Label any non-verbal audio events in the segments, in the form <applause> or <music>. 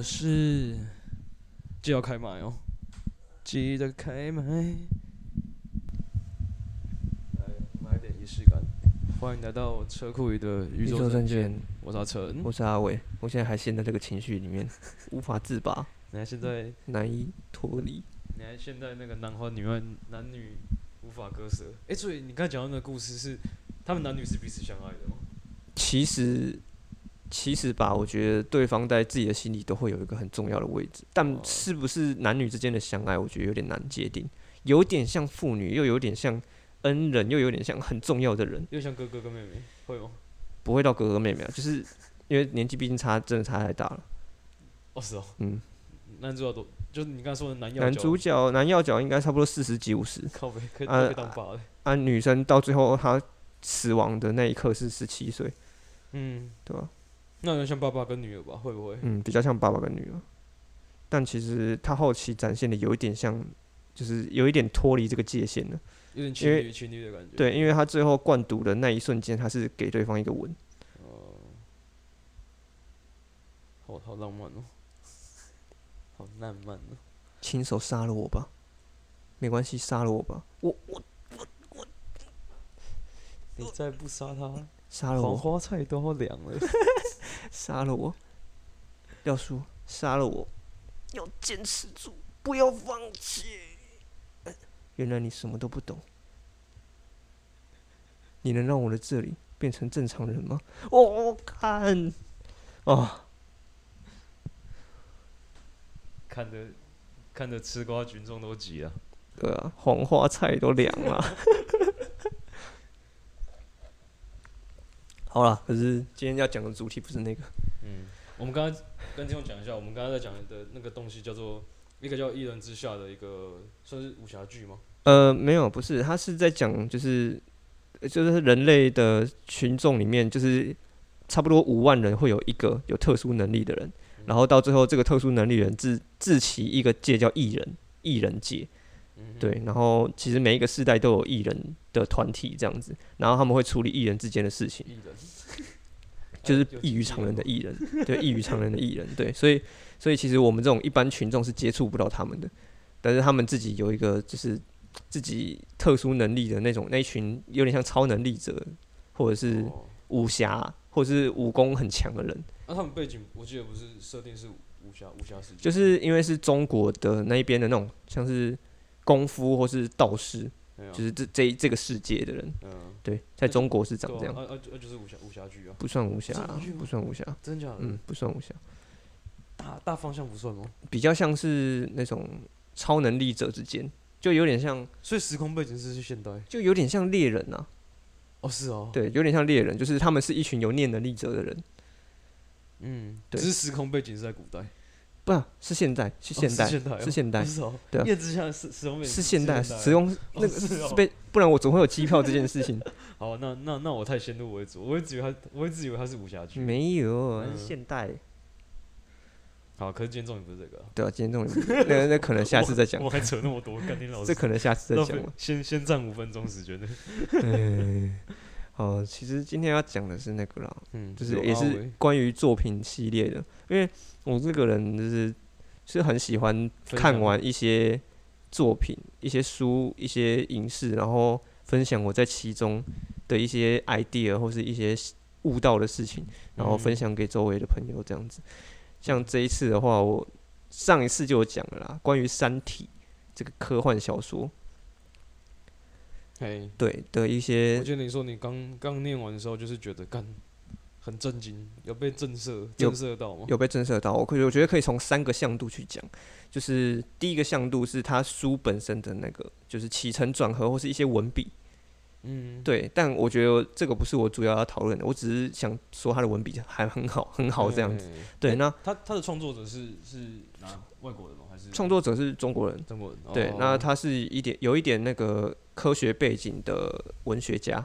的是，记得要开麦哦，记得开麦。来，买点仪式感。欢迎来到车库里的宇宇宙宙证证券券，，我是阿成。我是阿伟，我现在还陷在这个情绪里面，<laughs> 无法自拔，你看现在，难以脱离。你看现在那个男欢女爱，男女无法割舍。哎、所以你刚才讲到那个故事是，他们男女是彼此相爱的吗？其实，其实吧，我觉得对方在自己的心里都会有一个很重要的位置，但哦是不是男女之间的相爱，我觉得有点难界定，有点像父女，又有点像恩人，又有点像很重要的人，又像哥哥跟妹妹，会吗？不会到哥哥妹妹啊，就是因为年纪毕竟差，真的差太大了。哦，是哦。嗯，男主角多，就是你刚才说的男要男主角男要角应该差不多四十几五十，靠背可以啊可以当爸的。啊，女生到最后她死亡的那一刻是十七岁，嗯，对吧、那有点像爸爸跟女儿吧？会不会？嗯，比较像爸爸跟女儿，但其实他后期展现的有一点像，就是有一点脱离这个界限了。有点因为情侣情侣的感觉。对，因为他最后灌毒的那一瞬间，他是给对方一个吻，好好浪漫哦，<laughs> 好浪漫哦。亲手杀了我吧，没关系，杀了我吧，我我 <laughs> 你再不杀他，杀了我，黄花菜都要凉了。<laughs> 杀了我，廖叔杀了我，要坚持住，不要放弃。原来你什么都不懂，你能让我的这里变成正常人吗？哦，看，哦。看着看着吃瓜群众都急了。对啊，黄花菜都凉了。<laughs> 好了，可是今天要讲的主题不是那个，嗯，我们刚刚跟听众讲一下，我们刚刚在讲的那个东西叫做一个叫《一人之下》的一个算是武侠剧吗？呃，没有，不是，他是在讲就是呃就是人类的群众里面，就是差不多五万人会有一个有特殊能力的人，然后到最后这个特殊能力人自自其一个界叫艺人，艺人界，嗯，对，然后其实每一个世代都有艺人的团体这样子，然后他们会处理艺人之间的事情。就是异于常人的艺人，对，异于常人的艺人，对，所以所以其实我们这种一般群众是接触不到他们的，但是他们自己有一个就是自己特殊能力的那种那一群有点像超能力者，或者是哦。武侠，或者是武功很强的人，那他们背景我记得不是设定是武侠武侠世界，就是因为是中国的那一边的那种像是功夫或是道士，就是这这这个世界的人，嗯，对，在中国是长这样，啊啊就啊就是武侠武侠剧啊，不算武侠不算武侠，真假的？嗯，不算武侠。大大方向不算吗？比较像是那种超能力者之间，就有点像，所以时空背景是是现代。就有点像猎人啊。哦，是哦，，对，有点像猎人，就是他们是一群有念能力者的人，嗯，对。只是时空背景是在古代，不啊是现代，是现代，哦是现代对啊叶之下是使用是现代，代使用哦那个是被，不然我总会有机票这件事情。<laughs> 好，那那那我太先入为主，我一直以为他，我一直以为他是武侠剧。没有，嗯是现代。好，可是今天重点不是这个啊，对啊，今天重点 <laughs> 那那可能下次再讲我，还扯那么多，老师，<laughs> 这可能下次再讲了。先先占五分钟时间的，嗯，好，其实今天要讲的是那个啦，嗯，就是也是关于作品系列的，因为我这个人就是是很喜欢看完一些作品、一些书、一些影视，然后分享我在其中的一些 idea 或是一些悟到的事情，然后分嗯享给周围的朋友这样子。像这一次的话，我上一次就有讲了啦，关于《三体》这个科幻小说，嘿，对的一些我些记得你说你刚刚念完的时候，就是觉得干很震惊，有被震慑震慑到吗？有被震慑到。我可以我觉得可以从三个向度去讲，就是第一个向度是他书本身的那个，就是起承转合或是一些文笔，嗯，对。但我觉得这个不是我主要要讨论的，我只是想说他的文笔还很好，很好这样子。对，那他他的创作者是是哪外国人吗？还是创作者是中国人，中国人？对哦，那他是一点有一点那个科学背景的文学家，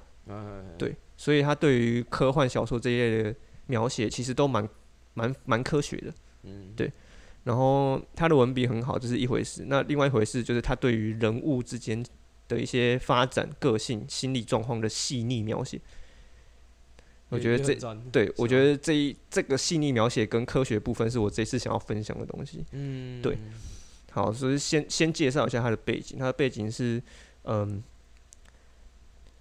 对，所以他对于科幻小说这一类的描写其实都蛮蛮蛮科学的。嗯，对然后他的文笔很好，这是一回事。那另外一回事就是他对于人物之间的一些发展、个性、心理状况的细腻描写。我觉得这对我觉得得这一这个细腻描写跟科学部分是我这次想要分享的东西。嗯对好，所以先先介绍一下他的背景。他的背景是，嗯，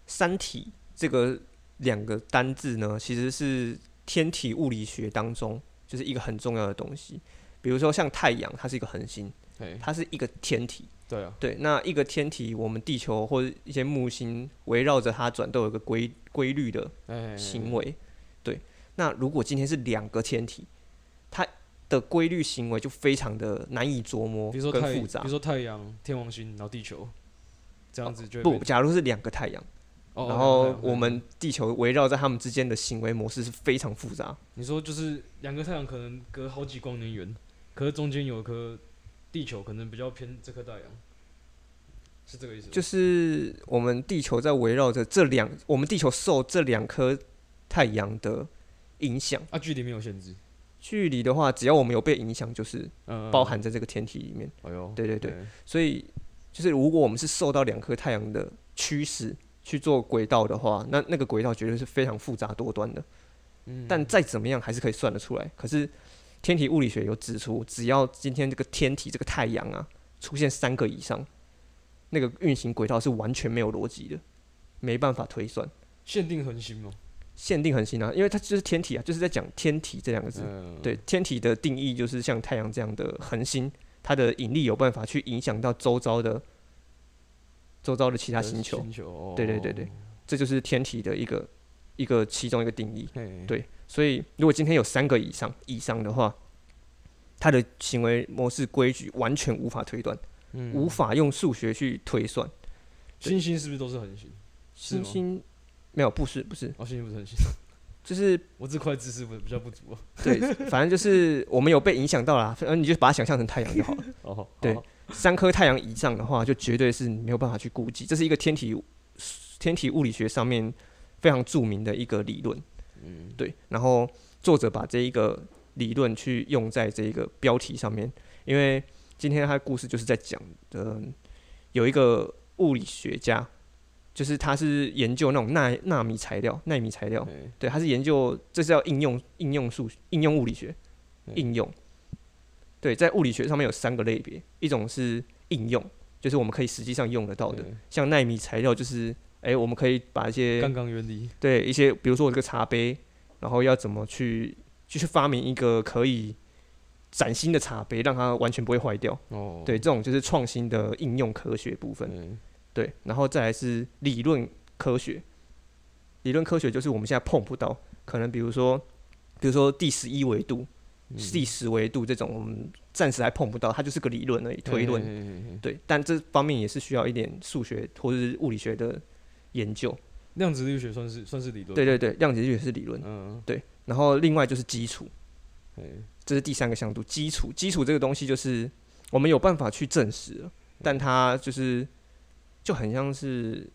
三体这个两个单字呢，其实是天体物理学当中就是一个很重要的东西。比如说像太阳，它是一个恒星，嘿它是一个天体。对啊，对，那一个天体，我们地球或者一些木星围绕着它转，都有一个规规律的哎行为。对，那如果今天是两个天体，它的规律行为就非常的难以琢磨比如说太，比跟复杂如。说太阳、天王星，然后地球，这样子就会不，假如是两个太阳，哦然后我们地球围绕在他们之间的行为模式是非常复杂。你说就是两个太阳可能隔好几光年远，可是中间有一颗地球，可能比较偏这颗太阳，是这个意思？就是我们地球在围绕着这两，我们地球受这两颗太阳的影响。啊，距离没有限制，距离的话，只要我们有被影响，就是嗯，包含在这个天体里面。哎呦，对对对所以，就是如果我们是受到两颗太阳的驱使去做轨道的话，那那个轨道绝对是非常复杂多端的。嗯，但再怎么样，还是可以算得出来。可是，天体物理学有指出，只要今天这个天体这个太阳啊出现三个以上，那个运行轨道是完全没有逻辑的，没办法推算。限定恒星吗，限定恒星啊，因为它就是天体啊，就是在讲天体这两个字。嗯，对，天体的定义就是像太阳这样的恒星，它的引力有办法去影响到周遭的周遭的其他星球，星球，哦。对对对对，这就是天体的一个一个其中一个定义。对所以如果今天有三个以上以上的话，它的行为模式规矩完全无法推断，嗯。无法用数学去推算。星星是不是都是恒星？星星没有，不是不是，哦，星星不是恒星，就是我这块知识不比较不足啊。对，反正就是我们有被影响到啦，反正你就把它想象成太阳就好了。<laughs> 哦，对，三颗太阳以上的话，就绝对是没有办法去估计。这是一个天体天体物理学上面非常著名的一个理论。嗯，对，然后作者把这一个理论去用在这一个标题上面，因为今天他的故事就是在讲的有一个物理学家，就是他是研究那种纳纳米材料、纳米材料，对，他是研究这是要应用应用数应用物理学嗯应用。对，在物理学上面有三个类别，一种是应用，就是我们可以实际上用得到的，像纳米材料就是，哎、我们可以把一些杠杠原理，对一些，比如说我这个茶杯，然后要怎么去就去发明一个可以崭新的茶杯，让它完全不会坏掉。哦，对，这种就是创新的应用科学部分。嗯，对，然后再来是理论科学。理论科学就是我们现在碰不到，可能比如说，比如说第十一维度、嗯第十维度这种，我们暂时还碰不到，它就是个理论而已，推论。嘿嘿嘿嘿对，但这方面也是需要一点数学或者是物理学的研究。量子力学算是算是理论，对，对对，量子力学是理论。嗯，对然后另外就是基础，嘿这是第三个向度。基础，基础这个东西就是我们有办法去证实了，但它就是就很像是，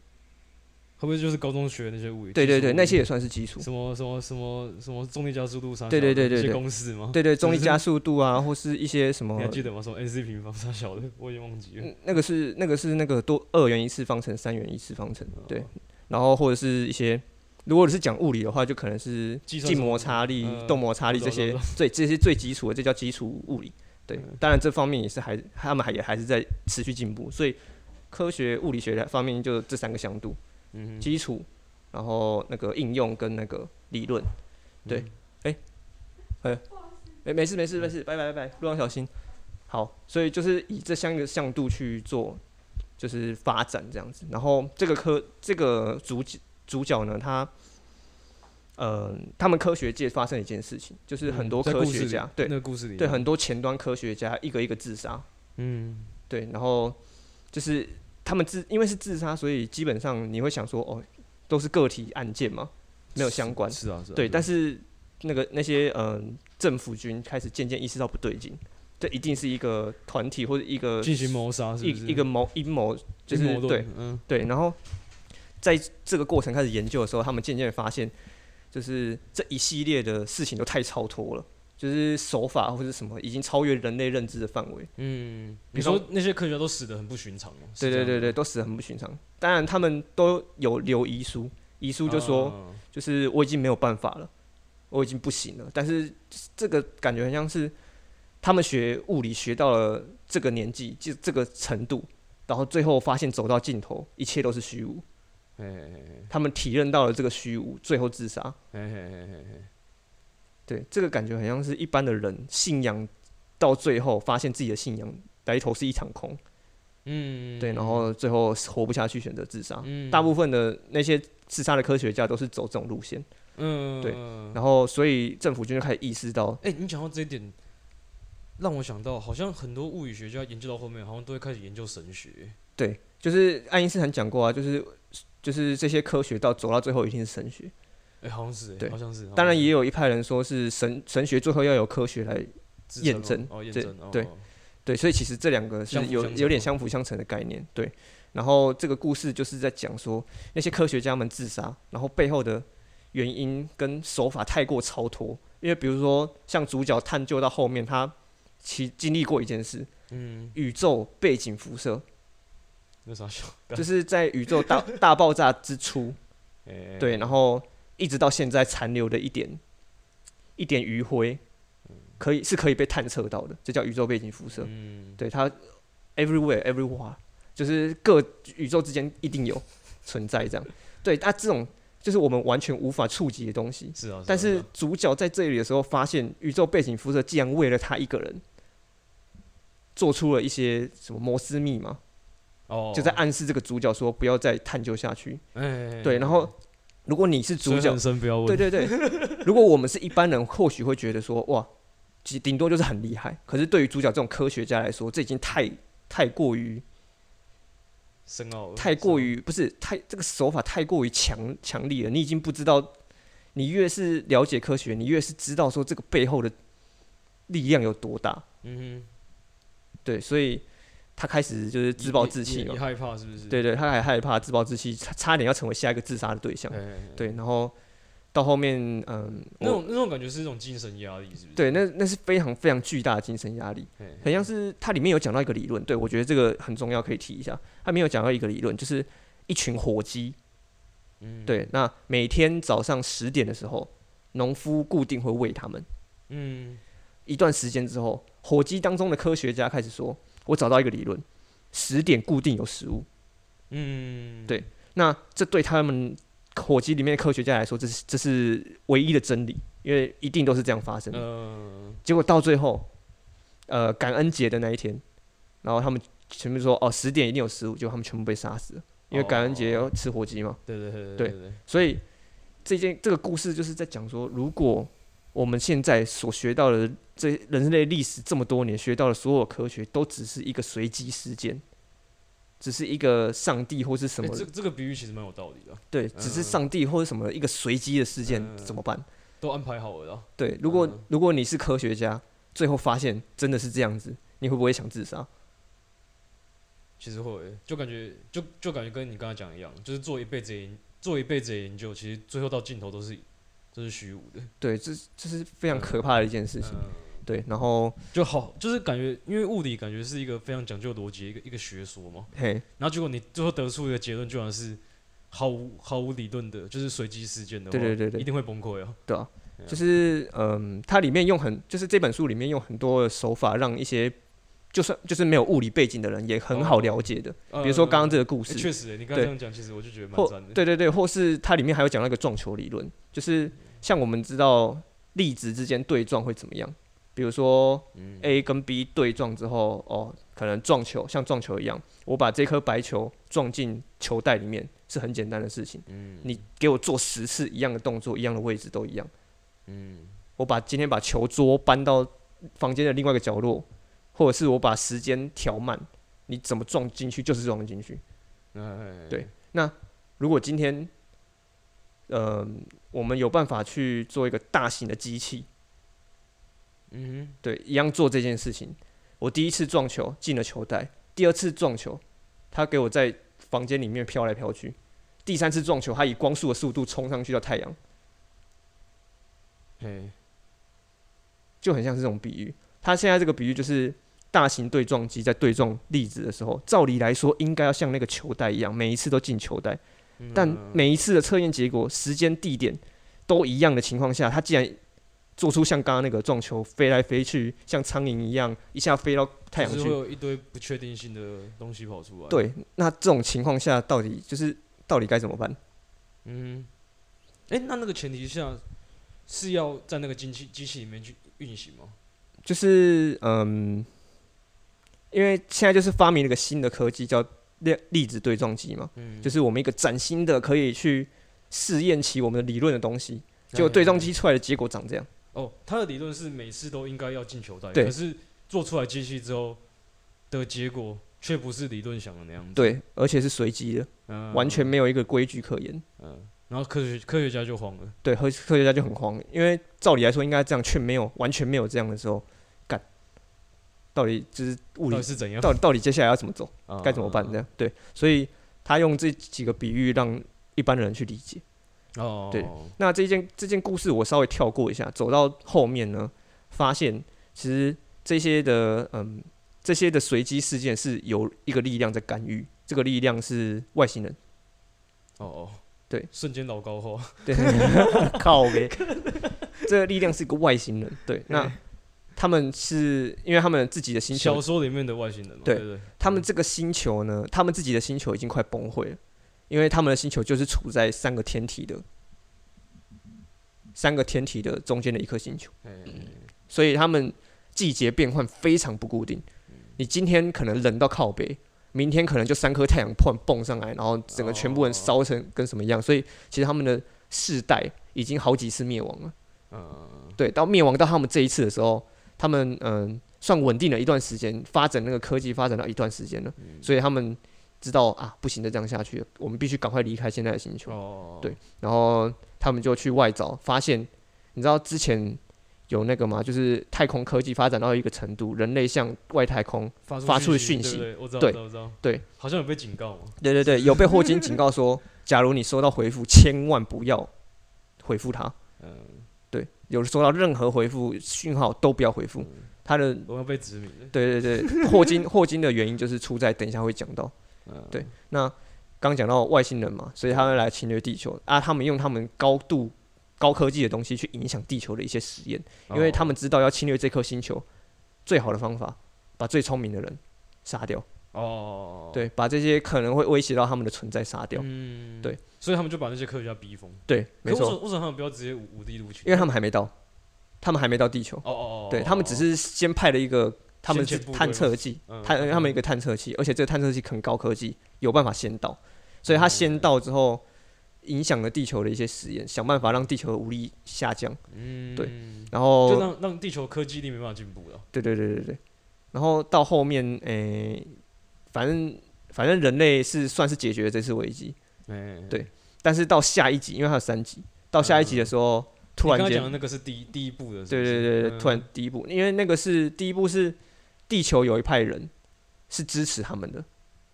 会不会就是高中学的那些物理？对对对，那些也算是基础。什么什么什么什么重力加速度啥，对对对对公式吗？对对，重力加速度啊，<laughs> 或是一些什么你还，记得吗？什么 n c 平方啥小的，<laughs> 我已经忘记了。嗯那个是那个是那个多二元一次方程、三元一次方程，对。然后或者是一些，如果你是讲物理的话，就可能是静摩擦力、嗯动摩擦力这些最这些最基础的，这叫基础物理。对嗯，当然这方面也是还他们还也还是在持续进步，所以科学物理学的方面就这三个向度：嗯，基础，然后那个应用跟那个理论。对嗯哎，没事没事没事，拜拜拜拜，路上小心。好，所以就是以这三个向度去做，就是发展这样子。然后这个科这个主角主角呢，他，呃，他们科学界发生一件事情，就是很多科学家，对那个故事里，对，很多前端科学家一个一个自杀，嗯，对，然后就是他们自因为是自杀，所以基本上你会想说，哦，都是个体案件嘛，没有相关。是啊是啊，对，但是是那个那些嗯、呃政府军开始渐渐意识到不对劲，这一定是一个团体或者一个进行谋杀？一一个谋阴谋，就是对，嗯，对，然后在这个过程开始研究的时候，他们渐渐发现，就是这一系列的事情都太超脱了，就是手法或者什么已经超越人类认知的范围。嗯，比方你说那些科学家都死的很不寻常对对对对，，都死得很不寻常。当然，他们都有留遗书，遗书就说，啊就是我已经没有办法了，我已经不行了。但是这个感觉很像是他们学物理学到了这个年纪，就这个程度，然后最后发现走到尽头，一切都是虚无。嘿嘿嘿嘿他们体认到了这个虚无，最后自杀。对，这个感觉很像是一般的人信仰到最后，发现自己的信仰来头是一场空。嗯，对，然后最后活不下去，选择自杀。嗯大部分的那些自杀的科学家都是走这种路线，嗯对然后所以政府军就开始意识到，哎、你讲到这一点，让我想到，好像很多物理学家研究到后面，好像都会开始研究神学。对，就是爱因斯坦讲过啊，就是就是这些科学到走到最后一定是神学。哎、好像是、欸，对好像是。当然也有有一派人说是神神学最后要有科学来验证哦，验证哦对哦对，所以其实这两个是有有点相辅相成的概念。对，然后这个故事就是在讲说那些科学家们自杀，然后背后的原因跟手法太过超脱。因为比如说像主角探究到后面，他其经历过一件事，嗯，宇宙背景辐射，那啥小，就是在宇宙大 <laughs> 大爆炸之初，哎对，然后一直到现在残留的一点一点余晖，可以是可以被探测到的，这叫宇宙背景辐射。嗯，对它 everywhere everywhere，就是各宇宙之间一定有存在这样。对，那、这种就是我们完全无法触及的东西。是啊，但是主角在这里的时候，发现宇宙背景辐射竟然为了他一个人，做出了一些什么摩斯密码，哦，就在暗示这个主角说不要再探究下去。哎，对，然后如果你是主角，生不要问，对对对，<laughs> 如果我们是一般人，或许会觉得说，哇，顶多就是很厉害。可是对于主角这种科学家来说，这已经太太过于深奥了，太过于不是太这个手法太过于强强力了。你已经不知道，你越是了解科学，你越是知道说这个背后的力量有多大。嗯哼对，所以他开始就是，自暴自弃嘛也也。害怕是不是？对对，他还害怕自暴自弃，差差点要成为下一个自杀的对象对，然后到后面，嗯，那种那种感觉是一种精神压力，是不是？对，那那是非常非常巨大的精神压力。哎，很像是它里面有讲到一个理论，对我觉得这个很重要，可以提一下。它没有讲到一个理论，就是一群火鸡，嗯，对，那每天早上十点的时候，农夫固定会喂它们。嗯，一段时间之后，火鸡当中的科学家开始说：“我找到一个理论，十点固定有食物。嗯，对那这对他们火鸡里面的科学家来说，这是这是唯一的真理，因为一定都是这样发生的。嗯，结果到最后，呃，感恩节的那一天，然后他们全部说哦，十点一定有食物，结果他们全部被杀死了，因为感恩节要吃火鸡嘛。对对对对对对，所以这件这个故事就是在讲说，如果我们现在所学到的这人类历史这么多年学到的所有科学，都只是一个随机事件，只是一个上帝或是什么，哎这这个比喻其实蛮有道理的，对，只是嗯上帝或者什么一个随机的事件，嗯怎么办？都安排好了啦。对，如果、嗯如果你是科学家，最后发现真的是这样子，你会不会想自杀？其实会，就感觉就就感觉跟你刚才讲一样，就是做一辈子研做一辈子研究，其实最后到尽头都是都是虚无的。对，这这是非常可怕的一件事情。嗯，对，然后就好，就是感觉因为物理感觉是一个非常讲究逻辑的一个一个学说嘛，嘿，然后结果你最后得出一个结论，居然是毫无毫无理论的，就是随机事件的话，对对对对一定会崩溃啊。对啊，就是嗯，它里面用很，就是这本书里面用很多的手法，让一些就算就是没有物理背景的人也很好了解的。呃比如说刚刚这个故欸事，确实欸，你刚刚这样讲，其实我就觉得蛮或赞的。对对对，或是它里面还有讲那个撞球理论，就是像我们知道粒子之间对撞会怎么样，比如说嗯 A 跟 B 对撞之后，哦，可能撞球像撞球一样，我把这颗白球撞进球袋里面是很简单的事情。嗯你给我做十次一样的动作，一样的位置都一样。嗯我把今天把球桌搬到房间的另外一个角落，或者是我把时间调慢，你怎么撞进去就是撞进去。哎对如果今天，呃，我们有办法去做一个大型的机器，嗯对，一样做这件事情。我第一次撞球进了球袋，第二次撞球，他给我在房间里面飘来飘去，第三次撞球，他以光速的速度冲上去到太阳，哼，嘿，就很像是这种比喻。他现在这个比喻就是大型对撞机在对撞粒子的时候，照理来说应该要像那个球袋一样，每一次都进球袋。但嗯每一次的测验结果、时间、地点都一样的情况下，他竟然做出像刚刚那个撞球飞来飞去，像苍蝇一样一下飞到太阳去。就会有一堆不确定性的东西跑出来。，对，那这种情况下，到底就是到底该怎么办？嗯，哎、那那个前提下是要在那个机器机器里面去运行吗？就是嗯，因为现在就是发明了一个新的科技，叫粒粒子对撞机嘛，嗯，就是我们一个崭新的可以去试验起我们的理论的东西。结果对撞机出来的结果长这样。哦，他的理论是每次都应该要进球袋，对可是做出来机器之后的结果却不是理论想的那样子。，对，而且是随机的，嗯完全没有一个规矩可言。嗯，然后科学科学家就慌了。对，科科学家就很慌，因为照理来说应该这样，却没有完全没有这样的时候，干，到底就是物理是怎样？到底到底接下来要怎么走，啊该怎么办这样？对，所以他用这几个比喻让一般人去理解。哦，对那这件这件故事我稍微跳过一下，走到后面呢，发现其实这些的嗯这些的随机事件是有一个力量在干预，这个力量是外星人。哦哦，对，瞬间老高化。对，<laughs> 靠呗，<laughs> 这个力量是一个外星人。对，那他们是因为他们自己的星球小说里面的外星人嘛，对对对，他们这个星球呢，他们自己的星球已经快崩溃了，因为他们的星球就是处在三个天体的三个天体的中间的一颗星球，哎所以他们季节变换非常不固定。你今天可能冷到靠北，明天可能就三颗太阳突然蹦上来，然后整个全部人烧成跟什么一样。所以其实他们的世代已经好几次灭亡了。嗯，对，到灭亡到他们这一次的时候，他们嗯算稳定了一段时间，发展那个科技发展到一段时间了，所以他们知道啊，不行，的这样下去，我们必须赶快离开现在的星球。哦，对然后他们就去外找，发现你知道之前有那个吗？就是太空科技发展到一个程度，人类向外太空，发发出的讯讯息。对好像有被警告嘛，对对对，<laughs> 有被霍金警告说，假如你收到回复，千万不要回复他。嗯，对，有收到任何回复讯号都不要回复。他的我要被殖民了，对对对，<laughs> 霍金霍金的原因就是出在等一下会讲到。嗯，对那刚讲到外星人嘛，所以他们来侵略地球啊，他们用他们高度高科技的东西去影响地球的一些实验，因为他们知道要侵略这颗星球，最好的方法把最聪明的人杀掉，哦，对，把这些可能会威胁到他们的存在杀掉，嗯，对，所以他们就把那些科学家逼疯，对，没错，为什么他们不要直接无无地录取？因为他们还没到，他们还没到地球，哦哦哦，对他们只是先派了一个他们是探测器，嗯他他们一个探测器，而且这个探测器很高科技，有办法先到，所以他先到之后，影响了地球的一些实验，想办法让地球的武力下降，嗯，对然后就让让地球科技力没办法进步了，对对对对对，然后到后面诶、反正反正人类是算是解决了这次危机，哎，对但是到下一集，因为它有三集，到下一集的时候，突然间那个是第一第一步的，是对对对突然第一部，因为那个是第一部是地球有一派人是支持他们的，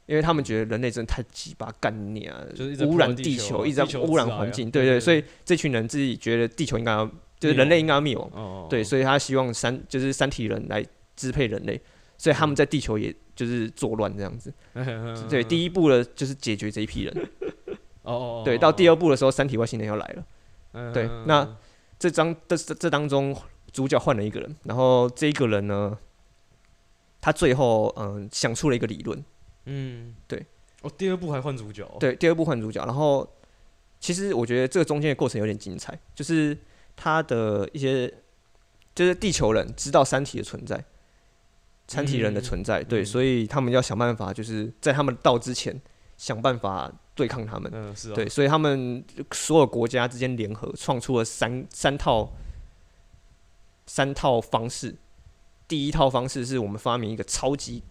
因为他们觉得人类真的太鸡巴干你啊就是，污染地球一直在污染环境，对对，对对。所以这群人自己觉得地球应该要，就是人类应该要灭亡，哦，对，所以他希望三就是三体人来支配人类，所以他们在地球也就是作乱这样子，<laughs> 对，第一步的就是解决这一批人，<laughs> 哦哦，对，到第二二步的时候，三体外星人要来了。对那这张这这这当中，主角换了一个人，然后这一个人呢，他最后嗯、想出了一个理论，嗯，对，哦，第二部还换主角哦，对，第二部换主角，然后其实我觉得这个中间的过程有点精彩，就是他的一些就是地球人知道三体的存在，三体人的存在，对，嗯所以他们要想办法，就是在他们到之前想办法对抗他们，嗯，是啊，对，所以他们所有国家之间联合，创出了三三套三套方式。第一套方式是我们发明一个超级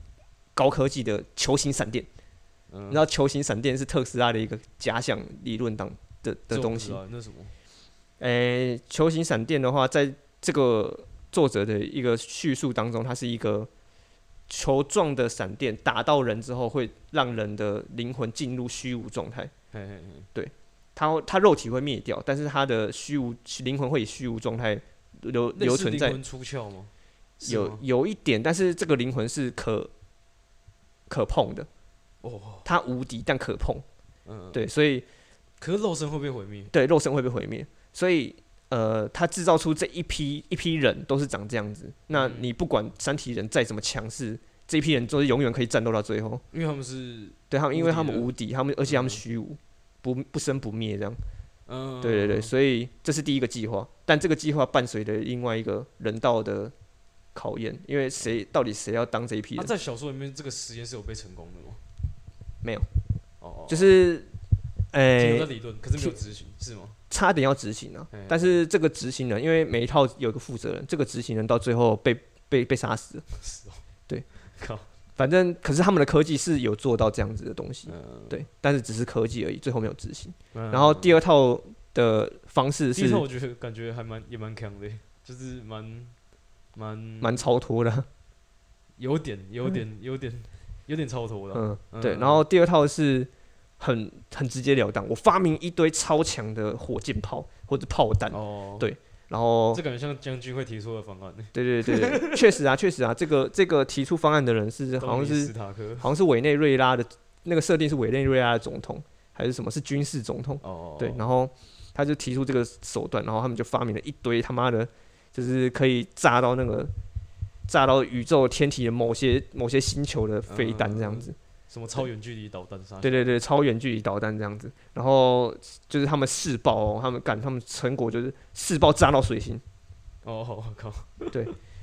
高科技的球形闪电，嗯，你知道球形闪电是特斯拉的一个假想理论当的的东西。道那什么？诶、球形闪电的话，在这个作者的一个叙述当中，它是一个球状的闪电打到人之后，会让人的灵魂进入虚无状态。嘿嘿嘿，它它肉体会灭掉，但是他的虚无灵魂会以虚无状态留留存在，灵魂出窍吗？有有一点，但是这个灵魂是可可碰的，哦，它无敌但可碰，嗯，对，所以可是肉身会被毁灭，对，肉身会被毁灭，所以呃，他制造出这一批一批人都是长这样子。那你不管三体人再怎么强势，这一批人都是永远可以战斗到最后。因为他们是对他们，因为他们无无敌，他们而且他们嗯虚无，不不生不灭这样。嗯，对对对，所以这是第一个计划，但这个计划伴随着另外一个人道的考验，因为谁到底谁要当这一批那、人，在小说里面，这个实验是有被成功的吗？没有，哦，就是停诶、留在理论，可是没有执行，是吗？差点要执行啊。嗯，但是这个执行人，因为每一套有一个负责人，这个执行人到最后被被被杀死了，是哦，对，靠，反正可是他们的科技是有做到这样子的东西，嗯，对，但是只是科技而已，最后没有执行。嗯。然后第二套的方式是第一套我觉得感觉还蛮也蛮强的，就是蛮蛮蛮超脱的。啊，有点 <laughs> 有点有点有点超脱的，嗯，嗯。对。然后第二套是很很直截了当，我发明一堆超强的火箭炮或者炮弹，哦，对然后这感觉像将军会提出的方案，对对对对，确实啊，确实啊，这个这个提出方案的人是 <laughs> 好像是斯塔克，好像是委内瑞拉的那个设定是委内瑞拉的总统还是什么是军事总统？哦，对，然后他就提出这个手段，然后他们就发明了一堆他妈的，就是可以炸到那个炸到宇宙天体的某些某些星球的飞弹这样子。什么超远距离导弹杀，对对对，超远距离导弹这样子。然后就是他们试爆哦，他们干他们成果就是试爆炸到水星。哦，我靠，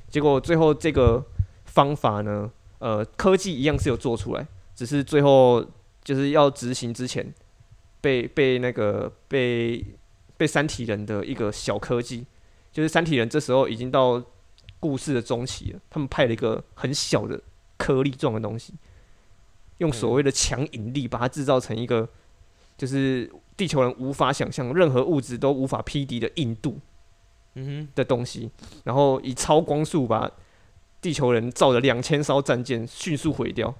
结果最后这个方法呢，呃，科技一样是有做出来，只是最后就是要执行之前，被被那个被被三体人的一个小科技，就是三体人这时候已经到故事的中期了，他们派了一个很小的颗粒状的东西，用所谓的强引力把它制造成一个，就是地球人无法想象、任何物质都无法匹敌的硬度。嗯哼的东西，然后以超光速把地球人造的两千艘战舰迅速毁掉，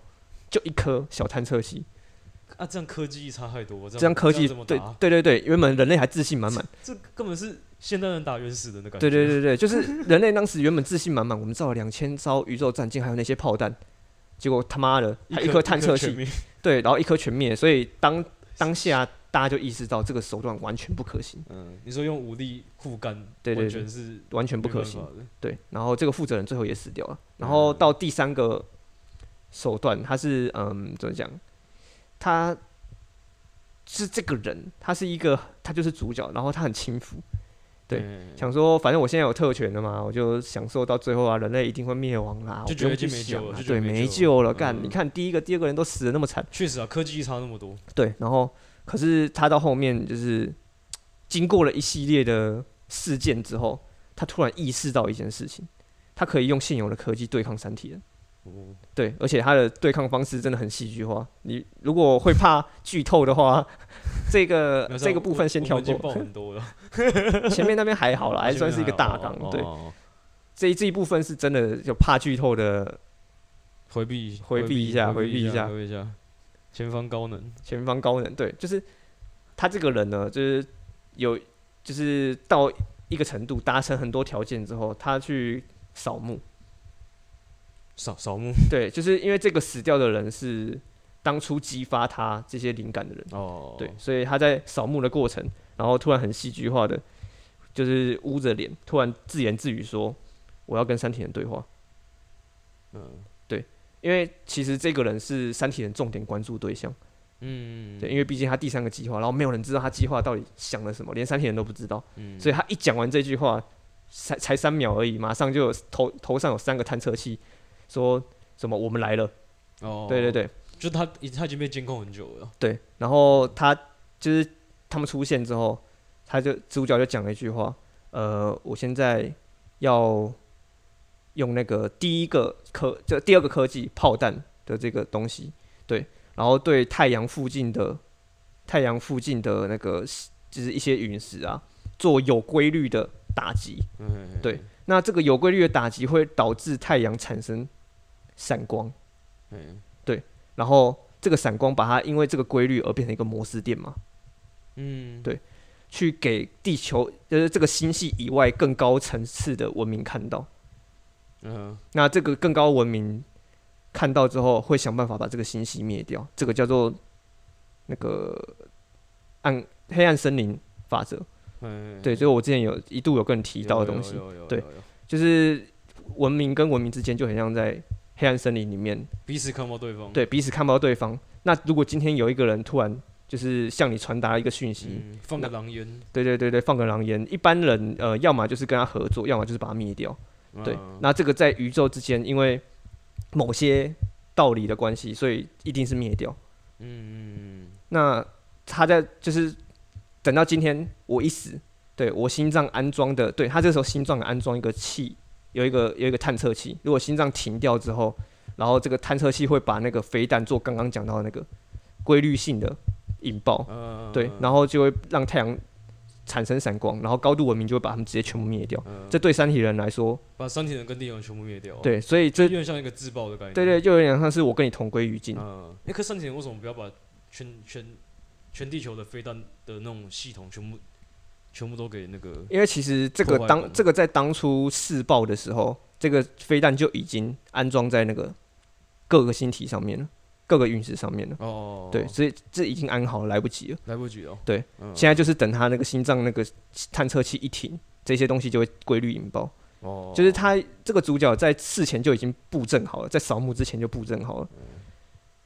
就一颗小探测器，啊，这样科技差太多，这样科技对？对对对，原本人类还自信满满，这根本是现代人打原始人的感觉，对对对对，就是人类当时原本自信满满，我们造了两千艘宇宙战舰，还有那些炮弹，结果他妈的他一颗探测器，灭 <laughs> 对，然后一颗全灭，所以当当下大家就意识到这个手段完全不可行，嗯，你说用武力护肝，对完全是完全不可行。对，然后这个负责人最后也死掉了。然后到第三个手段，他是嗯怎么讲？他是这个人，他是一个，他就是主角，然后他很轻浮，对嗯。想说反正我现在有特权了嘛，我就享受到最后啊，人类一定会灭亡啦，我就觉得没救了对，没没救救了，了干，嗯。你看第一个、第二个人都死的那么惨，确实啊，科技差那么多，对，然后可是他到后面就是经过了一系列的事件之后，他突然意识到一件事情，他可以用现有的科技对抗三体人。哦对，而且他的对抗方式真的很戏剧化。你如果会怕剧透的话，<laughs> 这个没有这个部分先跳我我们已经过爆，很多了，<laughs> 前面那边还好啦，<laughs> 还算是一个大纲。对，哦这一这一部分是真的有怕剧透的回避回避一下回回避一下回避一下，前方高能，前方高能。对，就是他这个人呢，就是有就是到一个程度，达成很多条件之后，他去扫墓。扫扫墓。<laughs> 对，就是因为这个死掉的人是当初激发他这些灵感的人。哦，对，所以他在扫墓的过程，然后突然很戏剧化的，就是捂着脸，突然自言自语说：“我要跟三体人对话。嗯”对因为其实这个人是三体人重点关注对象，嗯，对，因为毕竟他第三个计划，然后没有人知道他计划到底想了什么，连三体人都不知道，嗯，所以他一讲完这句话，才才三秒而已，马上就有头头上有三个探测器，说什么我们来了，哦，对对，对。就他已他已经被监控很久了，对，然后他就是他们出现之后，他就主角就讲了一句话，呃，我现在要用那个第一个科，这第二个科技炮弹的这个东西，对，然后对太阳附近的太阳附近的那个就是一些陨石啊，做有规律的打击。嗯，对，那这个有规律的打击会导致太阳产生闪光，嗯。对然后这个闪光把它因为这个规律而变成一个摩斯电嘛，嗯，对去给地球就是这个星系以外更高层次的文明看到。嗯，那这个更高文明看到之后，会想办法把这个星系灭掉，这个叫做那个暗黑暗森林法则，嗯，对，所以我之前有一度有跟你提到的东西，对就是文明跟文明之间就很像在黑暗森林里面，彼此看不到对方，对彼此看不到对方。那如果今天有一个人突然就是向你传达一个讯息，嗯，放个狼烟，对对对对，放个狼烟，一般人呃，要么就是跟他合作，要么就是把他灭掉。对，嗯那这个在宇宙之间，因为某些道理的关系，所以一定是灭掉。嗯嗯那他在就是等到今天我一死，对我心脏安装的，对他这时候心脏安装一个器，有一个有一个探测器。如果心脏停掉之后，然后这个探测器会把那个飞弹做刚刚讲到的那个规律性的引爆，嗯，对，然后就会让太阳产生闪光，然后高度文明就会把他们直接全部灭掉。嗯这对三体人来说，把三体人跟地球人全部灭掉，，对，所以这有点像一个自爆的概念，对对，就有点像是我跟你同归于尽。嗯，哎，可三体人为什么不要把全全全地球的飞弹的那种系统全部全部都给那个？因为其实这个当这个在当初试爆的时候，这个飞弹就已经安装在那个各个星体上面了，各个陨石上面了。哦，对，，所以这已经安好了，来不及了。来不及了，对，嗯现在就是等他那个心脏那个探测器一停，这些东西就会规律引爆。哦，就是他这个主角在事前就已经布阵好了，在扫墓之前就布阵好了。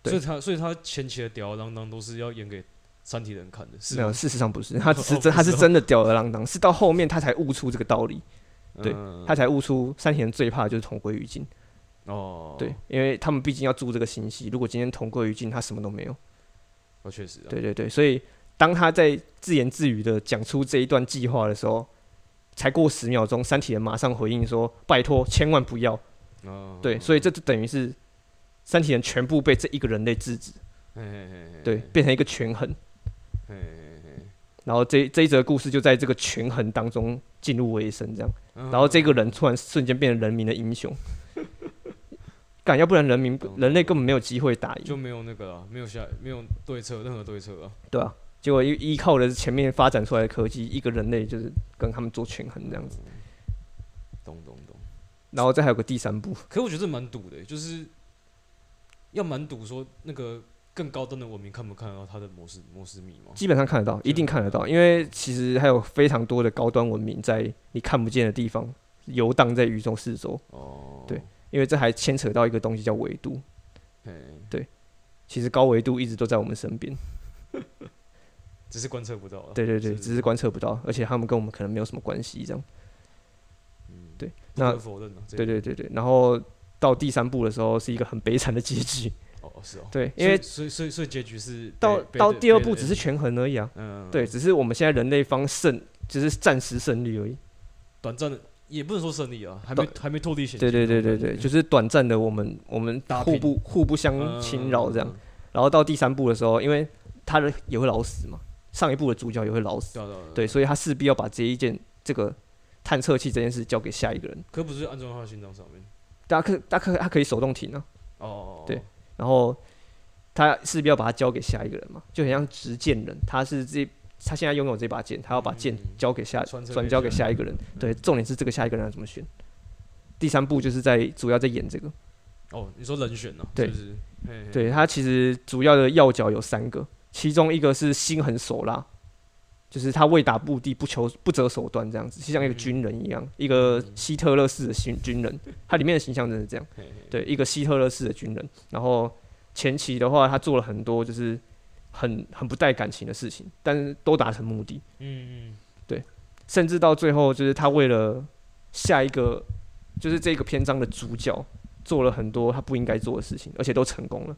对所以他所以他前期的吊儿郎当都是要演给三体人看的，是没有，事实上不是，<laughs> 他只是他是真的吊儿郎当，是到后面他才悟出这个道理，对嗯他才悟出三体人最怕的就是同归于尽。哦，对，，因为他们毕竟要住这个星系，如果今天同归于尽，他什么都没有。哦，确实啊，对对对，所以当他在自言自语的讲出这一段计划的时候，才过十秒钟，三体人马上回应说：“拜托，千万不要。哦，对，所以这就等于是三体人全部被这一个人类制止，嘿嘿嘿嘿对，变成一个权衡。然后这这一则故事就在这个权衡当中进入尾声，这样。嗯然后这个人突然瞬间变成人民的英雄，<laughs> 干，要不然人民人类根本没有机会打赢。就没有那个了，没有下没有对策，任何对策啊，对啊，结果依依靠的是前面发展出来的科技，一个人类就是跟他们做权衡这样子。懂懂懂。然后再还有个第三步，可我觉得这蛮赌的，就是要蛮赌说那个更高端的文明看不看得到它的模式模式密码。基本上看得到，一定看得到，因为其实还有非常多的高端文明在你看不见的地方游荡在宇宙四周，哦，对因为这还牵扯到一个东西叫维度。对，其实高维度一直都在我们身边，<laughs> 只是观测不到啊。对对对，是只是观测不到，而且他们跟我们可能没有什么关系，这样。嗯对，那否认啊。对，对对对，然后到第三部的时候是一个很悲惨的结局，哦是哦。对，因为所以所以所以结局是到到第二被部只是权衡而已啊，嗯对，只是我们现在人类方胜，只是暂时胜利而已。短暂的，也不能说胜利啊，还没还没脱离险境对对对对对，就是短暂的，我们我们互不互不相嗯侵扰这样。然后到第三部的时候，因为他的也会老死嘛，上一部的主角也会老死，对所以他势必要把这一件这个探测器这件事交给下一个人。可不是安装到他的心脏上面。大家可大家可他可以手动停啊，哦，对然后他势必要把它交给下一个人嘛，就很像执剑人，他是这他现在拥有这把剑，他要把剑嗯交给下转交给给下下一个人。对，重点是这个下一个人要怎么选。第三部就是在主要在演这个，哦，你说人选呢？对是不是？嘿嘿对他其实主要的要角有三个，其中一个是心狠手辣，就是他为达目的不求不择手段这样子，就像一个嗯军人一样，一个希特勒式的军军人，他里面的形象真的是这样。对，一个希特勒式的军人。然后前期的话，他做了很多就是很很不带感情的事情，但是都达成目的，嗯嗯对甚至到最后就是他为了下一个就是这个篇章的主角。做了很多他不应该做的事情，而且都成功了。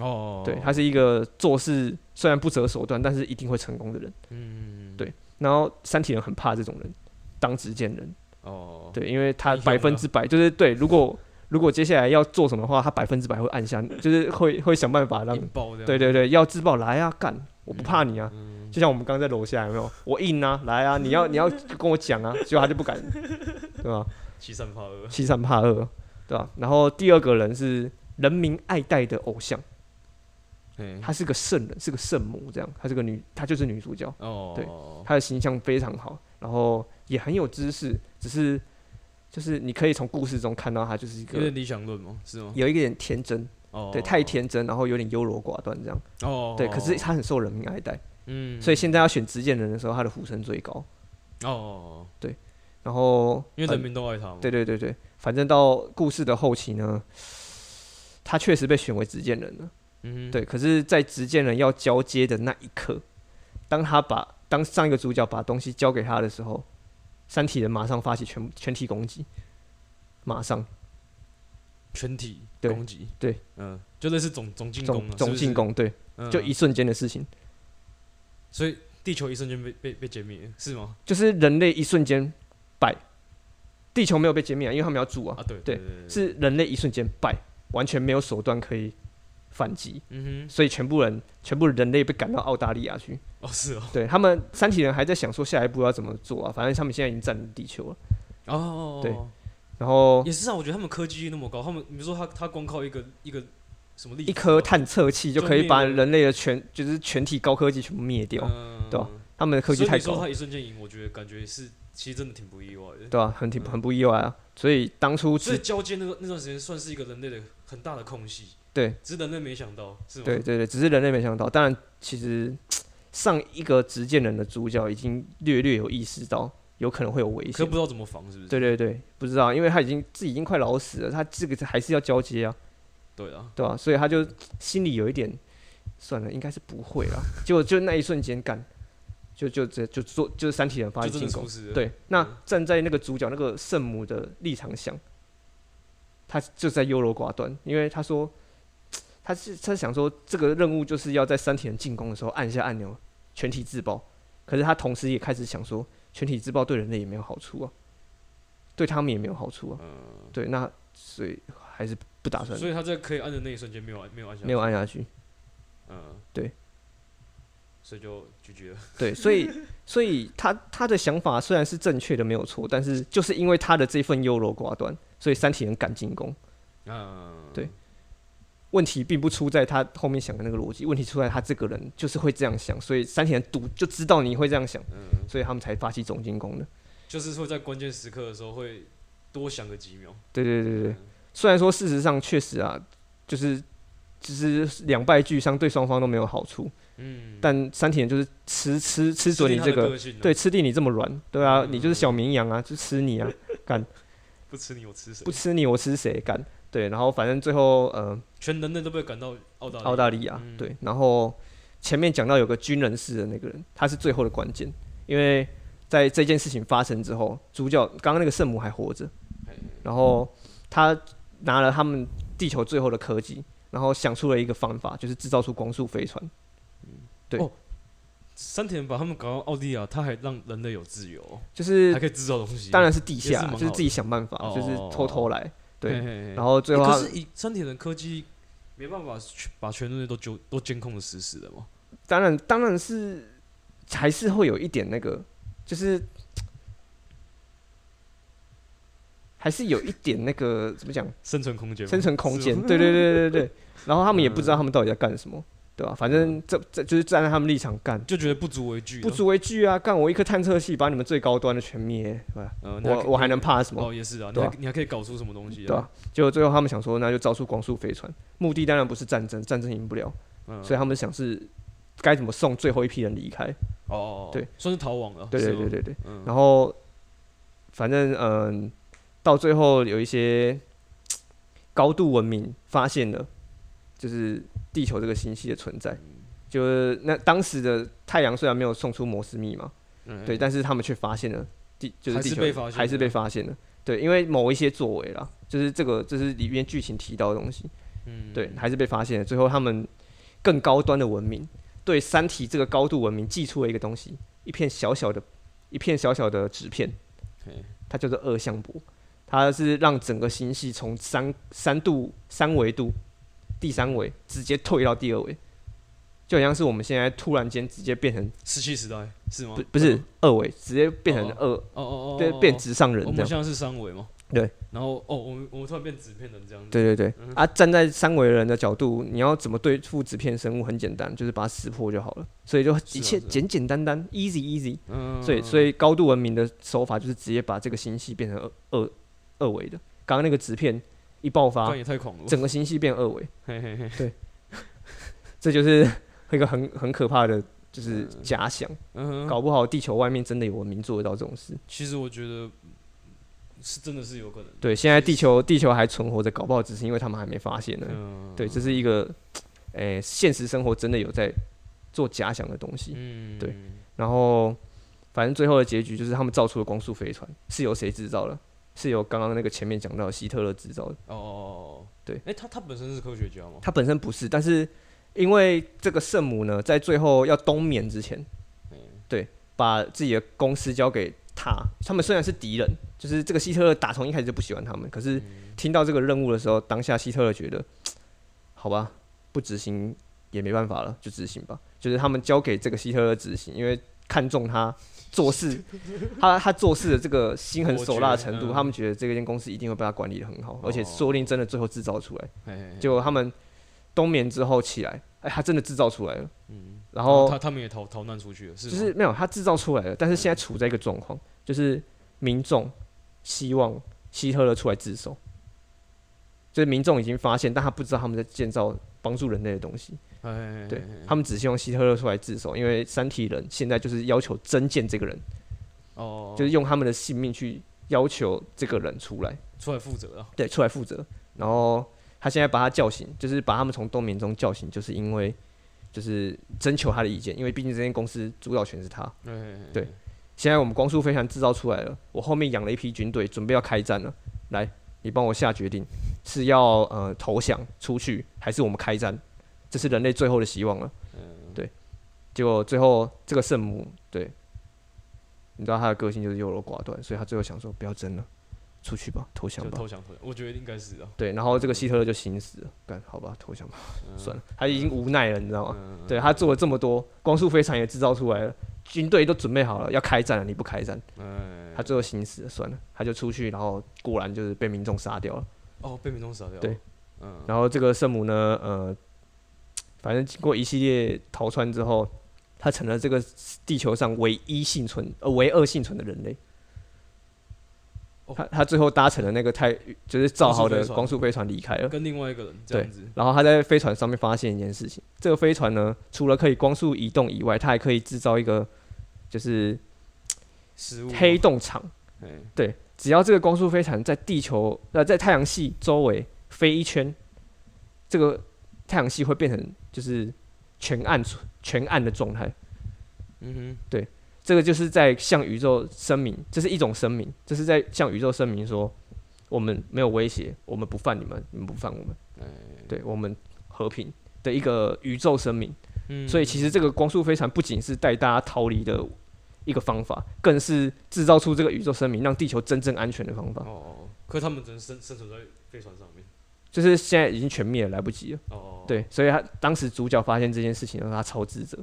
哦，对他是一个做事虽然不择手段，但是一定会成功的人。嗯对然后三体人很怕这种人当执剑人，哦，对，因为他百分之百就是对，如果如果接下来要做什么的话，他百分之百会按下，就是会会想办法让爆，对对对，要自爆来啊，干，我不怕你啊。嗯，就像我们刚刚在楼下有没有？我硬啊，来啊，你要你要跟我讲啊，结果他就不敢，<laughs> 对吧？欺善怕恶，欺善怕恶，对吧？然后第二个人是人民爱戴的偶像，嘿她是个圣人，是个圣母，这样，她是个女，她就是女主角，哦，对她的形象非常好，然后也很有知识，只是就是你可以从故事中看到她就是一个有点理想论吗？是吗？有一点天真，哦，对，太天真，然后有点优柔寡断这样，哦，对，可是她很受人民爱戴，嗯，所以现在要选执剑人的时候，她的呼声最高。哦。哦，哦然后因为人民都爱她嘛。对对对对，反正到故事的后期呢，她确实被选为执剑人了。嗯，对，可是，在执剑人要交接的那一刻，当他把当上一个主角把东西交给他的时候，三体人马上发起全全体攻击，马上全体对攻击。对，嗯，就类似总总进攻总进，攻，对，嗯就一瞬间的事情，所以地球一瞬间被被被歼灭，是吗？就是人类一瞬间败，地球没有被歼灭啊，因为他们要住啊，对对，是人类一瞬间败，完全没有手段可以反击，嗯哼。所以全部人全部人类被赶到澳大利亚去。哦是哦，对他们三体人还在想说下一步要怎么做啊，反正他们现在已经占领地球了。哦，对。然后也是啊，我觉得他们科技力那么高，他们比如说他他光靠一个一个什么力一颗啊探测器就可以把人类的全就是全体高科技全部灭掉，嗯。对吧？他们的科技太高。所以说他，一瞬间赢，我觉得感觉是其实真的挺不意外的。对吧、很挺很不意外啊。所以当初所以交接那个那段时间算是一个人类的很大的空隙，对只是人类没想到，是吗？对对对，只是人类没想到。当然，其实上一个执剑人的主角已经略略有意识到有可能会有危险可不。知道怎么防，是不是？对对对，不知道，因为他已经自己已经快老死了，他这个还是要交接啊，对啊，对吧、所以他就心里有一点，算了，应该是不会啦。结果就那一瞬间干，就就这就做就是三体人发起进攻。对，那嗯站在那个主角那个圣母的立场想，他就在优柔寡断，因为他说他是他想说这个任务就是要在三体人进攻的时候按下按钮，全体自爆。可是他同时也开始想说，全体自爆对人类也没有好处啊，对他们也没有好处啊。嗯，对，那所以还是不打算所以他在可以按的那一瞬间没有按没有按下，没有，按下去。嗯，对，所以就拒绝了。对，所以 <laughs> 所以他他的想法虽然是正确的没有错，但是就是因为他的这份优柔寡断，所以三体人敢进攻。嗯，对问题并不出在他后面想的那个逻辑，问题出在他这个人就是会这样想，所以三体人赌就知道你会这样想，嗯，所以他们才发起总进攻的。就是说在关键时刻的时候会多想个几秒。对对对对，嗯虽然说事实上确实啊，就是就是两败俱伤，对双方都没有好处，嗯，但三体人就是吃吃吃准你这个，对，，吃定你这么软，对啊，嗯你就是小绵羊啊，就吃你啊，<laughs> 不吃你我吃谁不？吃你我吃谁干？对，然后反正最后呃全人类都被赶到澳大利亚澳大利亚，嗯对，然后前面讲到有个军人式的那个人，他是最后的关键，因为在这件事情发生之后，主角刚刚那个圣母还活着，然后他拿了他们地球最后的科技，然后想出了一个方法，就是制造出光速飞船。对哦三体人把他们搞到奥地利亚，他还让人类有自由哦，就是还可以制造东西。当然是地下，是就是自己想办法，哦就是偷偷来。对，嘿，嘿嘿然后最后可是以三体人科技没办法去把全人类都纠都监控的死死的嘛。当然当然是还是会有一点那个，就是还是有一点那个怎么讲生存空间，生存空间。对对对对对对。<laughs> 然后他们也不知道嗯他们到底在干什么，对吧？反正这这就是站在他们立场干。就觉得不足为惧，不足为惧啊！干我一颗探测器把你们最高端的全灭，对吧？呃，我我还能怕什么？哦，也是啊，你对你还可以搞出什么东西对吧、啊？结果最后他们想说，那就造出光速飞船，目的当然不是战争，战争赢不了，嗯，所以他们想是该怎么送最后一批人离开。哦哦，哦对，算是逃亡了。对对对对对。嗯，然后反正嗯，到最后有一些高度文明发现了，就是地球这个星系的存在。就是那当时的太阳虽然没有送出摩斯密码，嗯对，但是他们却发现了地，就是还是地球被发现还是被发现了。对，因为某一些作为啦，就是这个，就是里面剧情提到的东西，嗯。对，还是被发现了。最后他们更高端的文明对三体这个高度文明寄出了一个东西，一片小小的、一片小小的纸片，它叫做二向箔，它是让整个星系从三三度三维度第三维直接退到第二维，就好像是我们现在突然间直接变成石器时代是吗？不不是二维，直接变成哦二，哦哦哦，对，哦变直上人这样。我们现在是三维吗？对。然后哦，我们我们突然变纸片人这样子。对对对，嗯啊，站在三维人的角度，你要怎么对付纸片生物？很简单，就是把它识破就好了。所以就一切简简单单，easy easy。嗯，所以所以高度文明的手法就是直接把这个星系变成二二二维的。刚刚那个纸片一爆发。整个星系变二维，嘿嘿嘿，<laughs> 这就是一个很很可怕的就是假想，搞不好地球外面真的有文明做得到这种事。其实我觉得是真的是有可能。对，现在地球地球还存活着，搞不好只是因为他们还没发现呢。嗯，对，这是一个，诶、现实生活真的有在做假想的东西。嗯，对然后，反正最后的结局就是他们造出了光速飞船，是由谁制造的？是由刚刚那个前面讲到希特勒制造的。哦哦哦哦，对哎，他他本身是科学家吗？他本身不是，但是因为这个圣母呢，在最后要冬眠之前，对，把自己的公司交给他。他们虽然是敌人，就是这个希特勒打从一开始就不喜欢他们，可是听到这个任务的时候，当下希特勒觉得，好吧，不执行也没办法了，就执行吧。就是他们交给这个希特勒执行，因为看中他做事，<laughs> 他他做事的这个心狠手辣的程度，他们觉得这间公司一定会被他管理的很好，而且哦说不定真的最后制造出来。哎，结果他们冬眠之后起来，哎，他真的制造出来了。嗯，然后他他们也逃逃难出去了，是吗？就是没有，他制造出来了，但是现在处在一个状况，就是民众希望希特勒出来自首，就是民众已经发现，但他不知道他们在建造帮助人类的东西，哎，对他们只希望希特勒出来自首，因为三体人现在就是要求真见这个人，哦，就是用他们的性命去要求这个人出来，出来负责啊，对，出来负责。然后他现在把他叫醒，就是把他们从冬眠中叫醒，就是因为就是征求他的意见，因为毕竟这间公司主导权是他。哎，对现在我们光速飞船制造出来了，我后面养了一批军队，准备要开战了。来，你帮我下决定，是要呃投降出去，还是我们开战？这是人类最后的希望了。对。结果最后这个圣母，对，你知道他的个性就是优柔寡断，所以他最后想说不要争了，出去吧，投降吧。投降投降，我觉得应该是啊，对，然后这个希特勒就心死了，干好吧，投降吧，算了，他已经无奈了，你知道吗？嗯，对他做了这么多，光速飞船也制造出来了，军队都准备好了，要开战了，你不开战，哎，他最后心死了，算了，他就出去，然后果然就是被民众杀掉了。哦被民众杀掉，对，嗯，然后这个圣母呢，呃，反正经过一系列逃窜之后，他成了这个地球上唯一幸存呃唯二幸存的人类。哦。他他最后搭乘了那个太就是造好的光速飞船离开了，跟另外一个人这样子，然后他在飞船上面发现一件事情，这个飞船呢，除了可以光速移动以外，它还可以制造一个就是黑，洞场。哎，对，只要这个光速飞船在地球呃在太阳系周围飞一圈，这个太阳系会变成就是全暗全暗的状态。嗯哼，对这个就是在向宇宙声明，这是一种声明，这是在向宇宙声明说，我们没有威胁，我们不犯你们，你们不犯我们，哼，哎，对我们和平的一个宇宙声明。嗯所以其实这个光速飞船不仅是带大家逃离的一个方法，更是制造出这个宇宙声明，让地球真正安全的方法。哦，可他们只能生生存在飞船上面，就是现在已经全灭了，来不及了。哦，，对，所以他当时主角发现这件事情让，他超自责。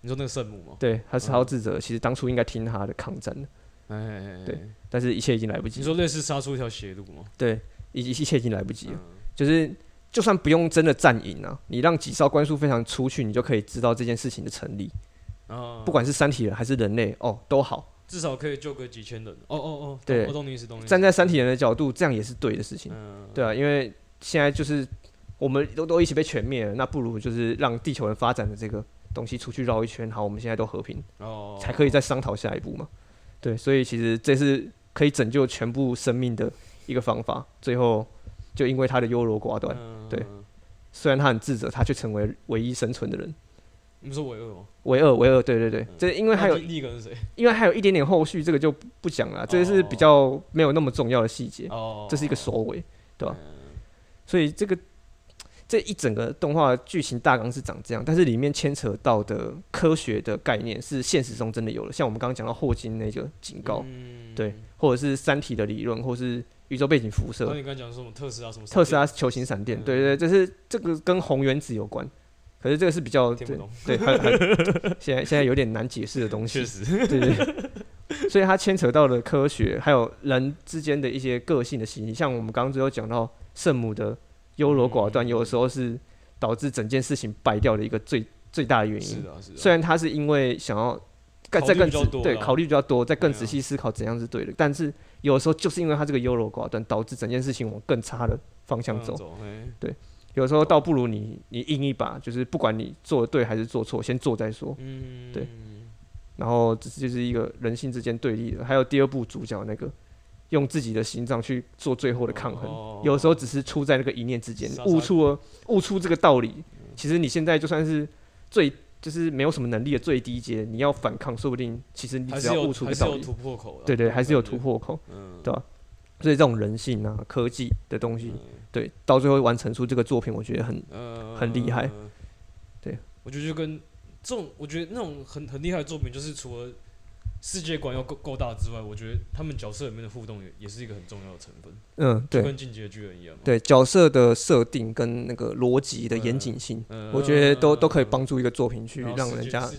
你说那个圣母吗？对，他超自责。其实当初应该听他的抗战的，哎哎，哎对，但是一切已经来不及了。你说类似杀出一条血路吗？对，一一切已经来不及了。嗯就是就算不用真的战赢啊，你让几艘关数非常出去，你就可以知道这件事情的成立。啊，不管是三体人还是人类，哦，都好。至少可以救个几千人。哦哦哦，对我懂你意思，懂你意思。站在三体人的角度，这样也是对的事情。嗯，对啊，因为现在就是我们都都一起被全灭了，那不如就是让地球人发展的这个东西出去绕一圈，好，我们现在都和平，哦，才可以再商讨下一步嘛。对，所以其实这是可以拯救全部生命的一个方法。最后就因为他的优柔寡断，嗯对虽然他很自责，他却成为唯一生存的人。你们说唯二吗？唯二，唯二，对对对，这因为还有那第第一个是谁？因为还有一点点后续，这个就不不讲了，这是比较没有那么重要的细节，哦，这是一个收尾，对吧？嗯。所以这个这一整个动画剧情大纲是长这样，但是里面牵扯到的科学的概念是现实中真的有了，像我们刚刚讲到霍金那个警告，嗯。对，或者是三体的理论，或是宇宙背景辐射那，你刚才讲说什么特斯拉什么特斯拉球形闪电，嗯。对对，对这是这个跟红原子有关，可是这个是比较对听不懂，对，很很 <laughs> 现在现在有点难解释的东西。确，实，对对对，<laughs> 所以它牵扯到了科学，还有人之间的一些个性的心理，像我们刚刚最后讲到圣母的优柔寡断，嗯有的时候是导致整件事情败掉的一个最最大的原因。是啊是啊，虽然他是因为想要更再更对考虑比较多，再更仔细思考怎样是对的，但是有的时候就是因为他这个优柔寡断，导致整件事情往更差的方向走。走，哎有时候倒不如你你硬一把，就是不管你做的对还是做错，先做再说。嗯，对然后这就是一个人性之间对立的。还有第二部主角那个用自己的心脏去做最后的抗衡，哦有时候只是出在那个一念之间悟出了悟出这个道理。其实你现在就算是最就是没有什么能力的最低阶，你要反抗，说不定其实你只要悟出个道理，突破口的，对对，还是有突，破口。嗯，对吧所以这种人性啊、科技的东西，对，到最后完成出这个作品，我觉得很呃，很厉害。对，我觉得就跟这种，我觉得那种很很厉害的作品，就是除了世界观要够够大之外，我觉得他们角色里面的互动也也是一个很重要的成分，嗯，对跟进击的巨人一样。对，角色的设定跟那个逻辑的严谨性，嗯，我觉得都都可以帮助一个作品去让人家。<clears throat>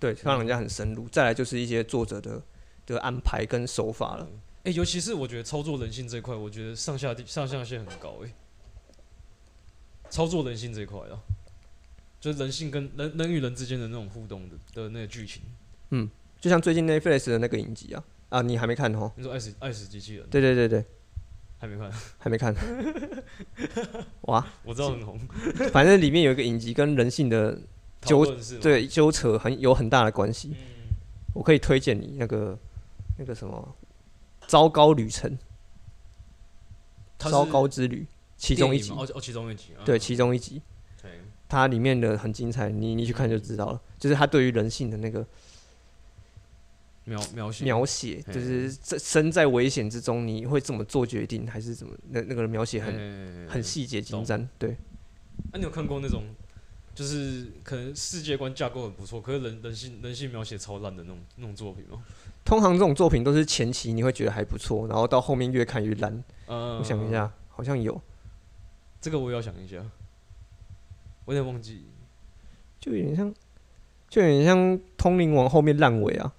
对让人家很深入。再来就是一些作者的的安排跟手法了。哎、尤其是我觉得操作人性这一块，我觉得上下地上下限很高哎、操作人性这一块啊，就是人性跟人人与人之间的那种互动的的那个剧情。嗯就像最近 Netflix 的那个影集啊，啊，你还没看哦？你说爱死爱死机器人对对对对，还没看？还没看。<laughs> 哇，<laughs> 我知道很红，反正里面有一个影集跟人性的纠对纠扯很有很大的关系。嗯，我可以推荐你那个那个什么《糟糕旅程》糟糕之旅其中一集。哦哦，其中一集，对，嗯其中一集，对。它里面的很精彩，你你去看就知道了。就是他对于人性的那个描描写。描写，就是在身在危险之中，你会怎么做决定，还是怎么那那个描写很很很细节精湛。对，啊，你有看过那种，就是可能世界观架构很不错，可是人人性人性描写超烂的那种那种作品吗？通常这种作品都是前期你会觉得还不错，然后到后面越看越烂。嗯，我想一下，好像有，这个我也要想一下，我有点忘记。就有点像，就有点像《通灵王》后面烂尾啊。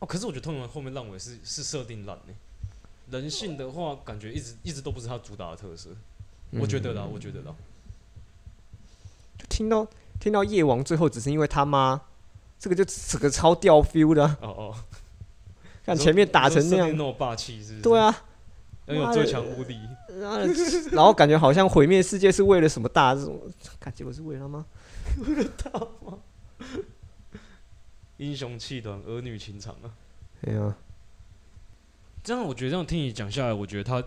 哦，可是我觉得通灵王后面烂尾是是设定烂呢。人性的话，感觉一直一直都不是他主打的特色。我觉得啦，我觉得啦。就听到听到夜王最后只是因为他妈，这个就整个超掉 feel 的啊、哦哦，看前面打成那样霸气，是是？对，啊，拥有最强无敌。然后然后感觉好像毁灭世界是为了什么大这种，看结果是为了他妈。英雄气短，儿女情长啊。哎呀，这样我觉得这样听你讲下来，我觉得他《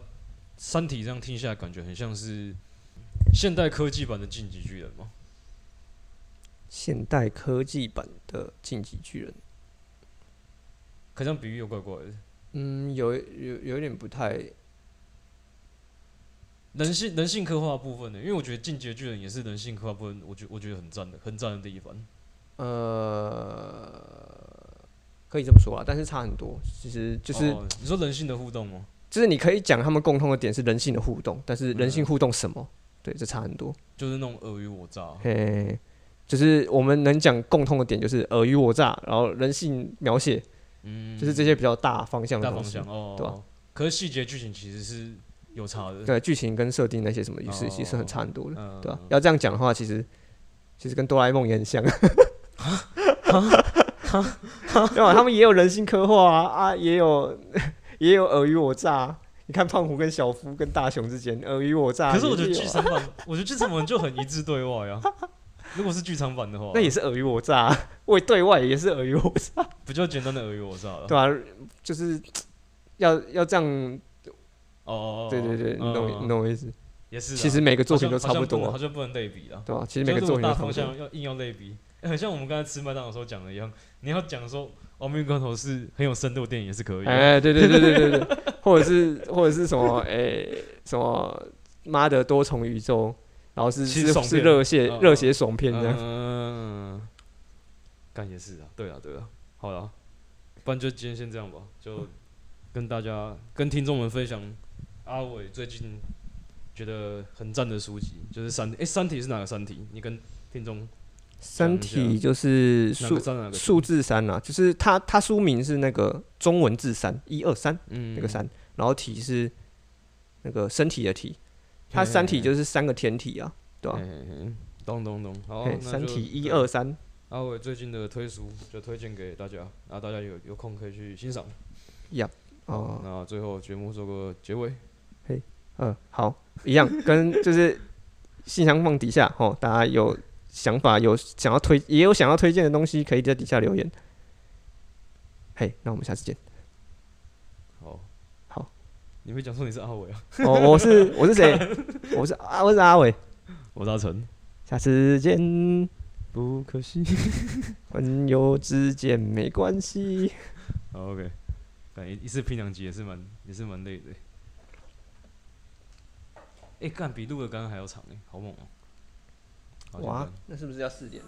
三体》这样听下来，感觉很像是现代科技版的《进击巨人》嘛。现代科技版的进击巨人，可这样比喻又怪怪的。嗯，有有有一点不太，人性人性刻画的部分呢，因为我觉得《进击巨人》也是人性刻画部分，我觉我觉得很赞的，很赞的地方。呃，可以这么说啊，但是差很多。其实就是、哦你说人性的互动吗？就是你可以讲他们共通的点是人性的互动，但是人性互动什么？对，这差很多。就是那种尔虞我诈。嘿，就是我们能讲共通的点就是尔虞我诈，然后人性描写，嗯，就是这些比较大方向的东西大方向。哦，对吧可是细节剧情其实是有差的。对，剧情跟设定那些什么，是其实很哦差很多的，嗯，对吧、要这样讲的话，其实其实跟哆啦 A 梦也很像，对吧？他们也有人性刻画啊，啊，也有 <laughs> 也有尔虞我诈。你看胖虎跟小夫跟大雄之间尔虞我诈，可是我觉得也有啊剧场版，我觉得剧场版就很一致对外啊。如果是剧场版的话，那也是尔虞我诈，<laughs> 为对外也是尔虞我诈，不就简单的尔虞我诈了。对啊、就是要要这样，哦对对对，你懂嗯你懂我意思？也是啊。其实每个作品都差不多啊，好像不能类比啊。对吧？其实每个作如果大方品都差不多。向要硬要类比，欸 <laughs> 很像我们刚才吃麦当劳时候讲的一样，你要讲说《亡命关头》是很有深度的电影也是可以的。哎，对对对对对对，<laughs> 或者是或者是什么哎什么妈的多重宇宙，然后是其实是热血嗯热血爽片这样。嗯，干也是啊，对啊对啊，好了，不然就今天先这样吧，就跟大家跟听众们分享阿伟最近觉得很赞的书籍，就是三哎、三体是哪个三体？你跟听众三体就是数字三啊，就是它它书名是那个中文字三一二三嗯那个三，然后体是那个身体的体，它三体就是三个天体啊，对吧嘿？嘿嘿懂懂懂，好，三体一二三，阿伟最近的推书就推荐给大家，然后大家有有空可以去欣赏。好哦，那最后节目做个结尾。嘿嗯，好，一样，<laughs> 跟就是信箱放底下哦，大家有想法有想要推也有想要推荐的东西，可以在底下留言。嘿，那我们下次见。你会讲说你是阿伟啊？我我是我是谁？我是阿我是阿伟。我是阿成。下次见。不可惜。<laughs> 朋友之间没关系。ok 反正一次拼两集也是蛮也是蛮累的。诶干比录的刚刚还要长诶好猛哦。哇那是不是要四点？